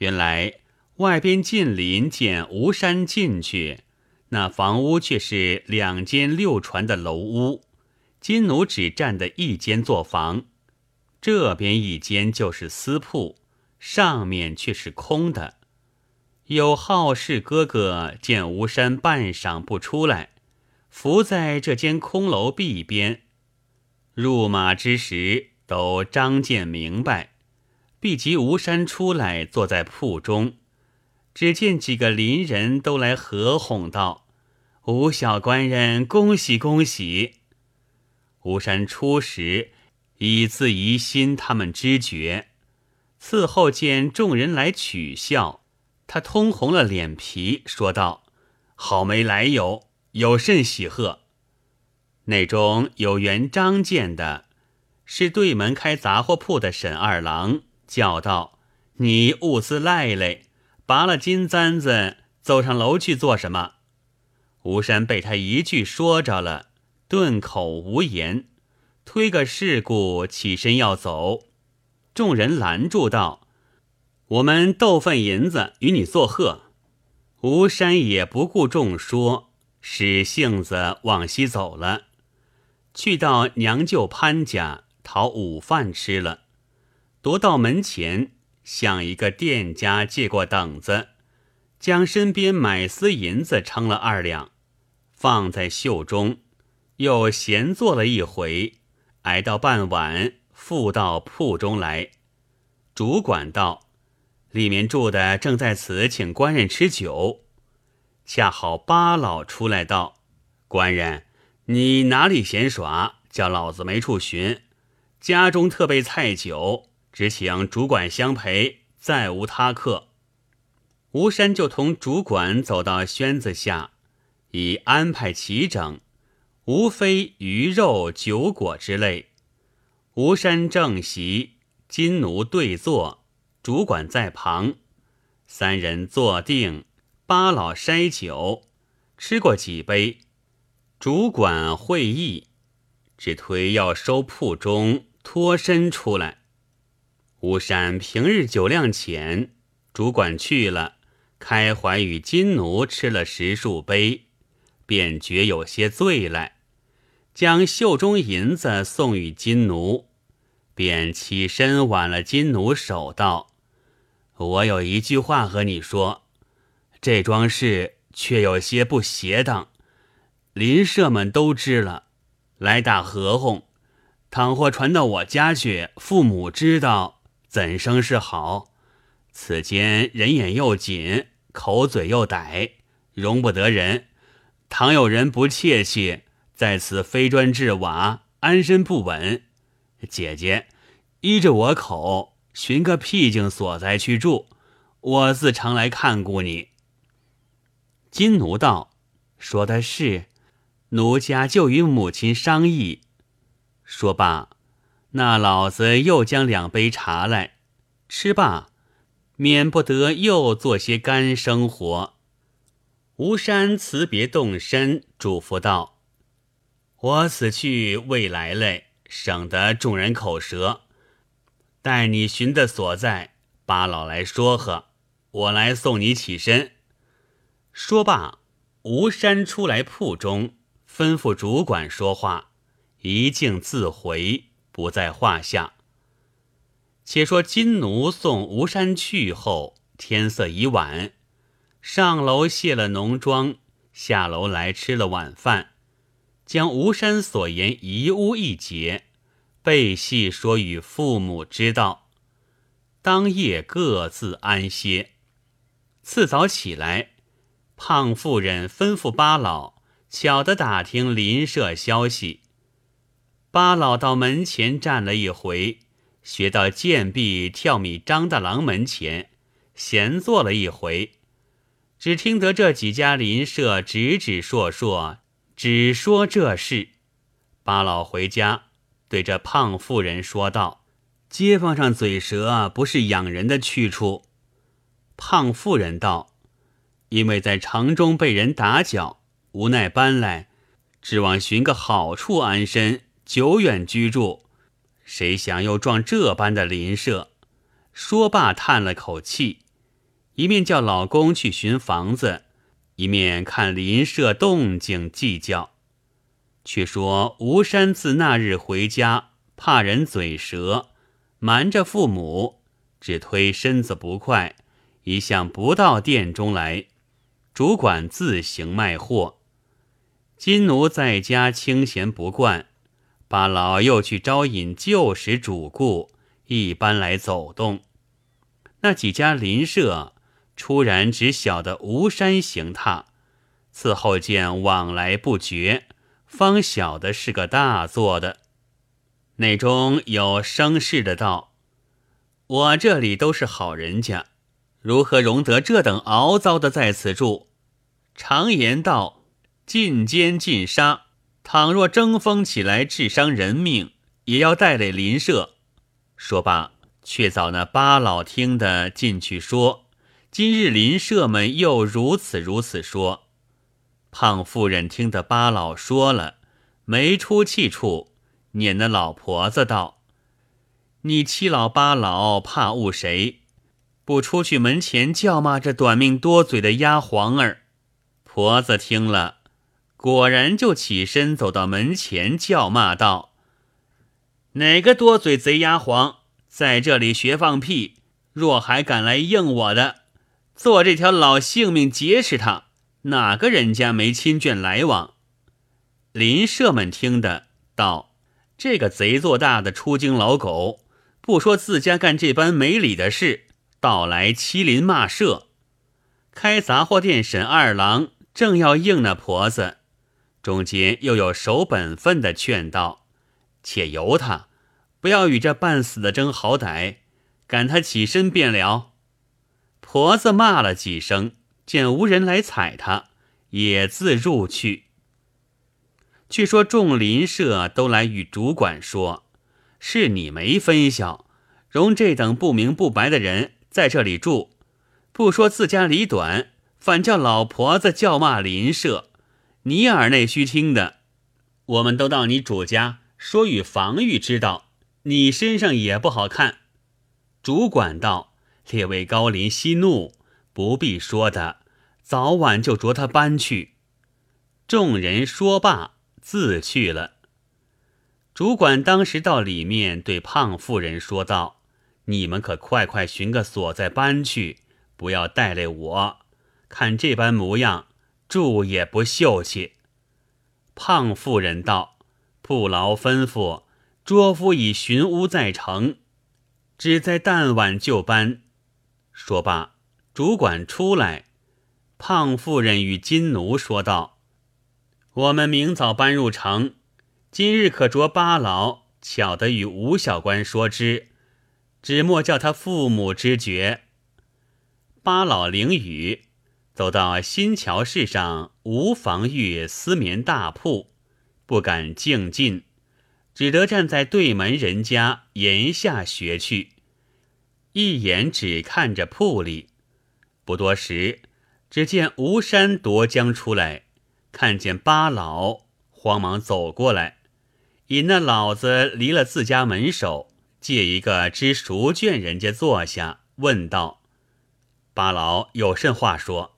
原来外边近邻见吴山进去，那房屋却是两间六船的楼屋，金奴只占的一间作房，这边一间就是私铺，上面却是空的。有好事哥哥见吴山半晌不出来，伏在这间空楼壁边，入马之时都张见明白。毕及吴山出来，坐在铺中，只见几个邻人都来合哄道：“吴小官人，恭喜恭喜！”吴山初时以自疑心，他们知觉；伺候见众人来取笑，他通红了脸皮，说道：“好没来由，有甚喜贺？”内中有原张见的，是对门开杂货铺的沈二郎。叫道：“你兀自赖赖，拔了金簪子，走上楼去做什么？”吴山被他一句说着了，顿口无言，推个事故起身要走。众人拦住道：“我们斗份银子与你作贺。”吴山也不顾众说，使性子往西走了，去到娘舅潘家讨午饭吃了。踱到门前，向一个店家借过等子，将身边买丝银子称了二两，放在袖中，又闲坐了一回，挨到傍晚，复到铺中来。主管道：“里面住的正在此请官人吃酒，恰好八老出来道：‘官人，你哪里闲耍？叫老子没处寻，家中特备菜酒。’”只请主管相陪，再无他客。吴山就同主管走到轩子下，已安排齐整，无非鱼肉酒果之类。吴山正席，金奴对坐，主管在旁，三人坐定。八老筛酒，吃过几杯，主管会意，只推要收铺中，脱身出来。吴山平日酒量浅，主管去了，开怀与金奴吃了十数杯，便觉有些醉来，将袖中银子送与金奴，便起身挽了金奴手道：“我有一句话和你说，这桩事却有些不协当，邻舍们都知了，来打合哄，倘或传到我家去，父母知道。”怎生是好？此间人眼又紧，口嘴又歹，容不得人。倘有人不切气，在此非砖制瓦，安身不稳。姐姐，依着我口，寻个僻静所在去住，我自常来看顾你。金奴道：“说的是，奴家就与母亲商议。”说罢。那老子又将两杯茶来，吃罢，免不得又做些干生活。吴山辞别动身，嘱咐道：“我此去未来嘞，省得众人口舌。待你寻的所在，八老来说和，我来送你起身。”说罢，吴山出来铺中，吩咐主管说话，一径自回。不在话下。且说金奴送吴山去后，天色已晚，上楼卸了浓妆，下楼来吃了晚饭，将吴山所言一屋一节，背细说与父母知道。当夜各自安歇。次早起来，胖妇人吩咐八老巧的打听邻舍消息。八老到门前站了一回，学到贱婢跳米张大郎门前，闲坐了一回，只听得这几家邻舍指指说说，只说这事。八老回家，对着胖妇人说道：“街坊上嘴舌不是养人的去处。”胖妇人道：“因为在城中被人打搅，无奈搬来，指望寻个好处安身。”久远居住，谁想又撞这般的邻舍？说罢，叹了口气，一面叫老公去寻房子，一面看邻舍动静计较。却说吴山自那日回家，怕人嘴舌，瞒着父母，只推身子不快，一向不到店中来。主管自行卖货，金奴在家清闲不惯，八老又去招引旧时主顾，一般来走动。那几家邻舍突然只晓得吴山行踏，伺候见往来不绝。方晓得是个大做的，内中有生事的道：“我这里都是好人家，如何容得这等熬糟的在此住？常言道，尽奸尽杀，倘若争锋起来，致伤人命，也要带累邻舍。”说罢，却早那八老听得进去说：“今日邻舍们又如此如此说。”胖妇人听得八老说了，没出气处，撵那老婆子道：“你七老八老怕误谁？不出去门前叫骂这短命多嘴的丫黄儿。”婆子听了，果然就起身走到门前叫骂道：“哪个多嘴贼丫黄在这里学放屁？若还敢来应我的，做这条老性命劫持他！”哪个人家没亲眷来往？邻舍们听的道：“这个贼做大的出京老狗，不说自家干这般没理的事，倒来欺邻骂舍。开杂货店沈二郎正要应那婆子，中间又有守本分的劝道：‘且由他，不要与这半死的争好歹，赶他起身便了。’婆子骂了几声。”见无人来踩他，也自入去。据说众邻舍都来与主管说：“是你没分晓，容这等不明不白的人在这里住，不说自家理短，反叫老婆子叫骂邻舍。你耳内须听的。我们都到你主家说与防御之道，你身上也不好看。”主管道：“列位高邻息怒，不必说的。”早晚就着他搬去。众人说罢，自去了。主管当时到里面对胖妇人说道：“你们可快快寻个所在搬去，不要带累我。看这般模样，住也不秀气。”胖妇人道：“不劳吩咐，拙夫已寻屋在城，只在旦晚就搬。”说罢，主管出来。胖妇人与金奴说道：“我们明早搬入城，今日可着八老巧得与吴小官说之，只莫叫他父母知觉。”八老领雨，走到新桥市上无防御丝棉大铺，不敢径进，只得站在对门人家檐下学去，一眼只看着铺里。不多时。只见吴山夺将出来，看见八老，慌忙走过来，引那老子离了自家门首，借一个知熟眷人家坐下，问道：“八老有甚话说？”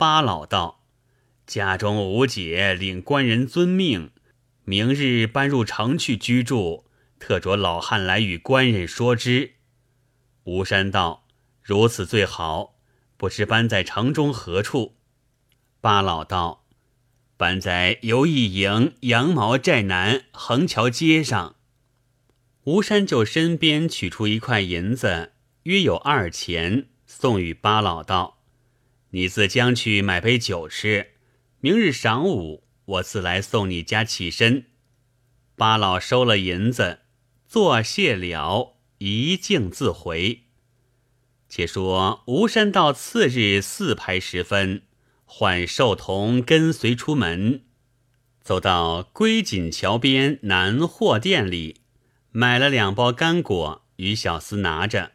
八老道：“家中吴姐领官人遵命，明日搬入城去居住，特着老汉来与官人说之。”吴山道：“如此最好。”不知搬在城中何处？八老道：“搬在游艺营羊毛寨南横桥街上。”吴山就身边取出一块银子，约有二钱，送与八老道：“你自将去买杯酒吃，明日晌午我自来送你家起身。”八老收了银子，作谢了，一径自回。且说吴山到次日四排时分，唤寿童跟随出门，走到归锦桥边南货店里，买了两包干果，与小厮拿着，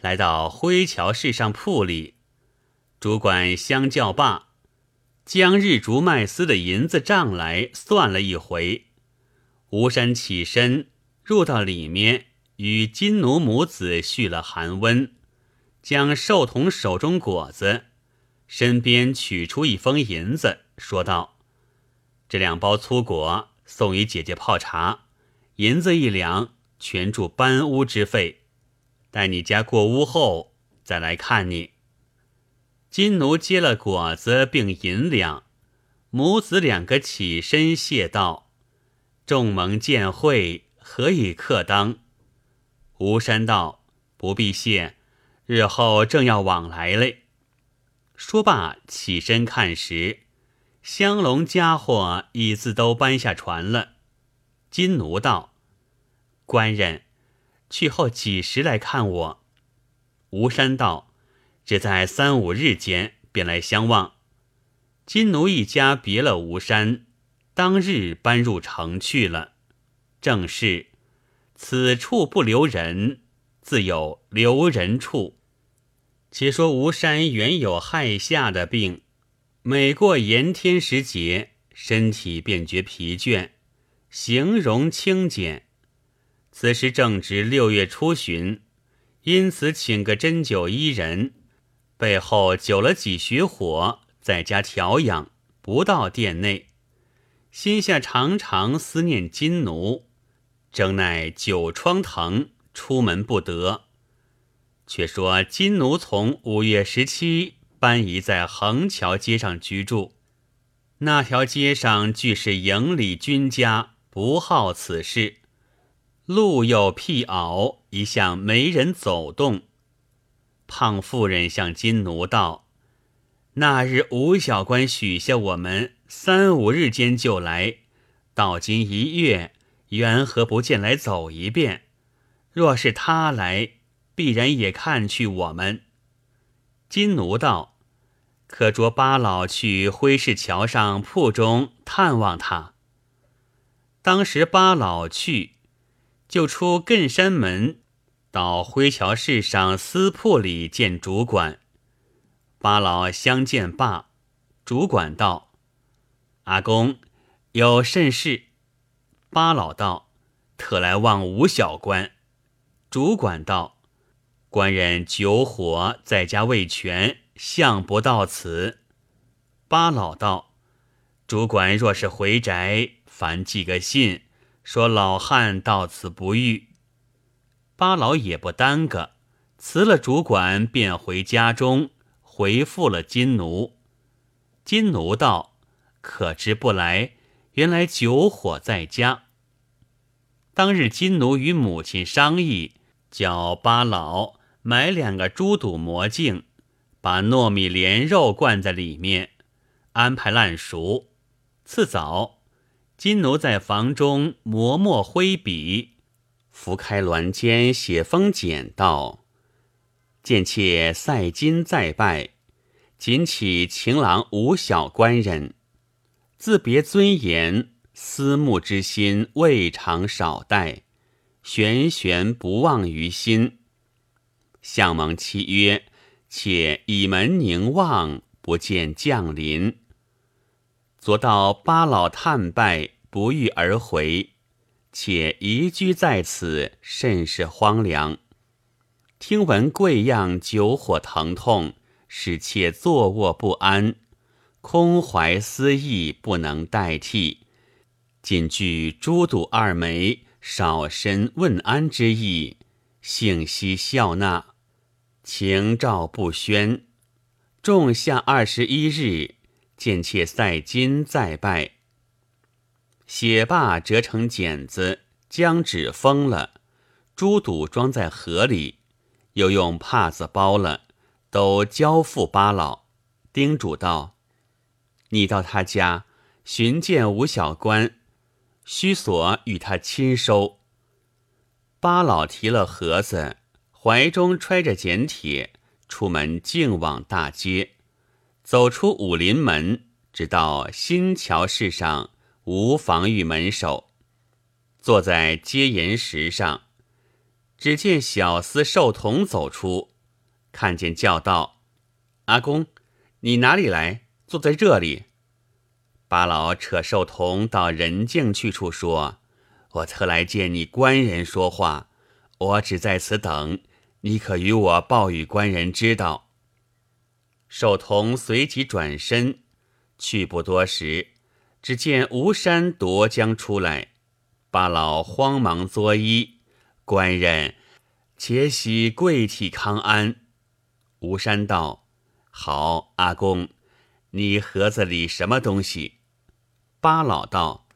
来到灰桥市上铺里，主管相叫罢，将日竹麦丝的银子账来算了一回。吴山起身入到里面，与金奴母子叙了寒温。将寿童手中果子，身边取出一封银子，说道：“这两包粗果送与姐姐泡茶，银子一两，全助搬屋之费。待你家过屋后，再来看你。”金奴接了果子并银两，母子两个起身谢道：“众蒙见会，何以克当？”吴山道：“不必谢。”日后正要往来嘞。说罢，起身看时，香笼家伙已自都搬下船了。金奴道：“官人，去后几时来看我？”吴山道：“只在三五日间，便来相望。”金奴一家别了吴山，当日搬入城去了。正是：此处不留人，自有留人处。且说吴山原有害下的病，每过炎天时节，身体便觉疲倦，形容清简。此时正值六月初旬，因此请个针灸医人，背后灸了几穴火，在家调养，不到殿内。心下常常思念金奴，正奈久疮疼，出门不得。却说金奴从五月十七搬移在横桥街上居住，那条街上俱是营里军家，不好此事。路又僻坳，一向没人走动。胖妇人向金奴道：“那日吴小官许下我们三五日间就来，到今一月，缘何不见来走一遍？若是他来。”必然也看去我们。金奴道：“可着八老去灰市桥上铺中探望他。”当时八老去，就出艮山门，到灰桥市上私铺里见主管。八老相见罢，主管道：“阿公有甚事？”八老道：“特来望吴小官。”主管道。官人酒火在家未全，向不到此。八老道：“主管若是回宅，烦寄个信，说老汉到此不遇。”八老也不耽搁，辞了主管，便回家中回复了金奴。金奴道：“可知不来？原来酒火在家。”当日金奴与母亲商议，叫八老。买两个猪肚魔镜，把糯米莲肉灌在里面，安排烂熟。次早，金奴在房中磨墨挥笔，拂开鸾间写封简道：“见妾赛金再拜，谨启情郎吴小官人，自别尊严，思慕之心未尝少待，悬悬不忘于心。”相蒙契约，且倚门凝望，不见降临。昨到八老探拜，不遇而回，且移居在此，甚是荒凉。听闻贵样酒火疼痛，使妾坐卧不安，空怀思意，不能代替。仅具诸赌二枚，少身问安之意，幸悉笑纳。情照不宣，仲夏二十一日，见妾赛金再拜。写罢，折成剪子，将纸封了，猪肚装在盒里，又用帕子包了，都交付八老。叮嘱道：“你到他家寻见吴小官，须所与他亲收。”八老提了盒子。怀中揣着简帖，出门径往大街，走出武林门，直到新桥市上无防御门首，坐在阶岩石上，只见小厮寿童走出，看见叫道：“阿公，你哪里来？坐在这里。”八老扯寿童到人静去处说：“我特来见你官人说话，我只在此等。”你可与我报与官人知道。”寿童随即转身，去不多时，只见吴山夺将出来，八老慌忙作揖：“官人，且喜贵体康安。”吴山道：“好，阿公，你盒子里什么东西？”八老道：“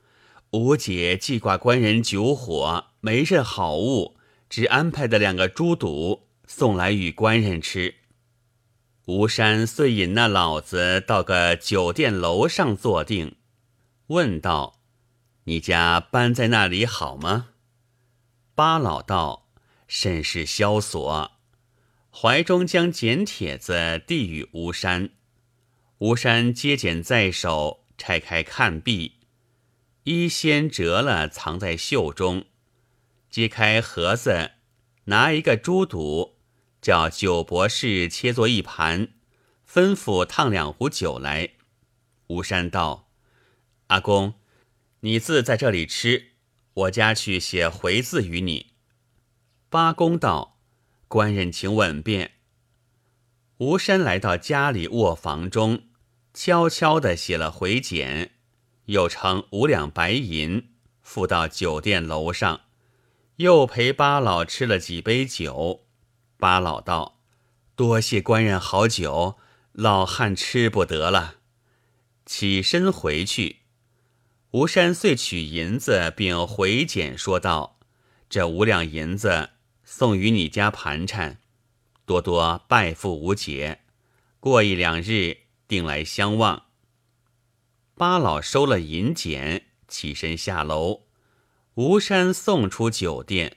吴姐记挂官人酒火，没任好物，只安排的两个猪肚送来与官人吃。”吴山遂引那老子到个酒店楼上坐定，问道：“你家搬在那里好吗？”八老道：“甚是萧索。”怀中将剪帖子递与吴山，吴山接剪在手。拆开看毕，一先折了，藏在袖中。揭开盒子，拿一个猪肚，叫九博士切作一盘，吩咐烫两壶酒来。吴山道：“阿公，你自在这里吃，我家去写回字与你。”八公道：“官人请稳便。”吴山来到家里卧房中。悄悄地写了回简，又称五两白银，付到酒店楼上，又陪八老吃了几杯酒。八老道：“多谢官人好酒，老汉吃不得了。”起身回去。吴山遂取银子并回简说道：“这五两银子送与你家盘缠，多多拜付吴姐。过一两日。”定来相望。八老收了银简，起身下楼。吴山送出酒店。